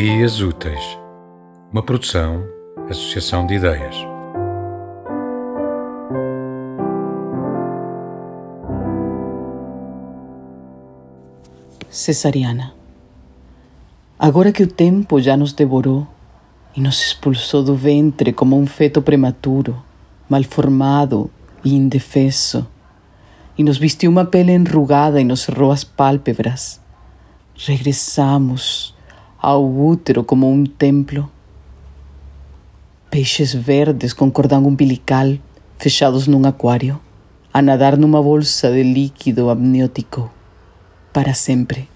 Ideias Úteis, uma produção, associação de ideias. Cesariana. Agora que o tempo já nos devorou e nos expulsou do ventre como um feto prematuro, mal formado e indefeso, e nos vestiu uma pele enrugada e nos cerrou as pálpebras, regressamos ao útero como um templo. Peixes verdes com cordão umbilical fechados num aquário, a nadar numa bolsa de líquido amniótico para sempre.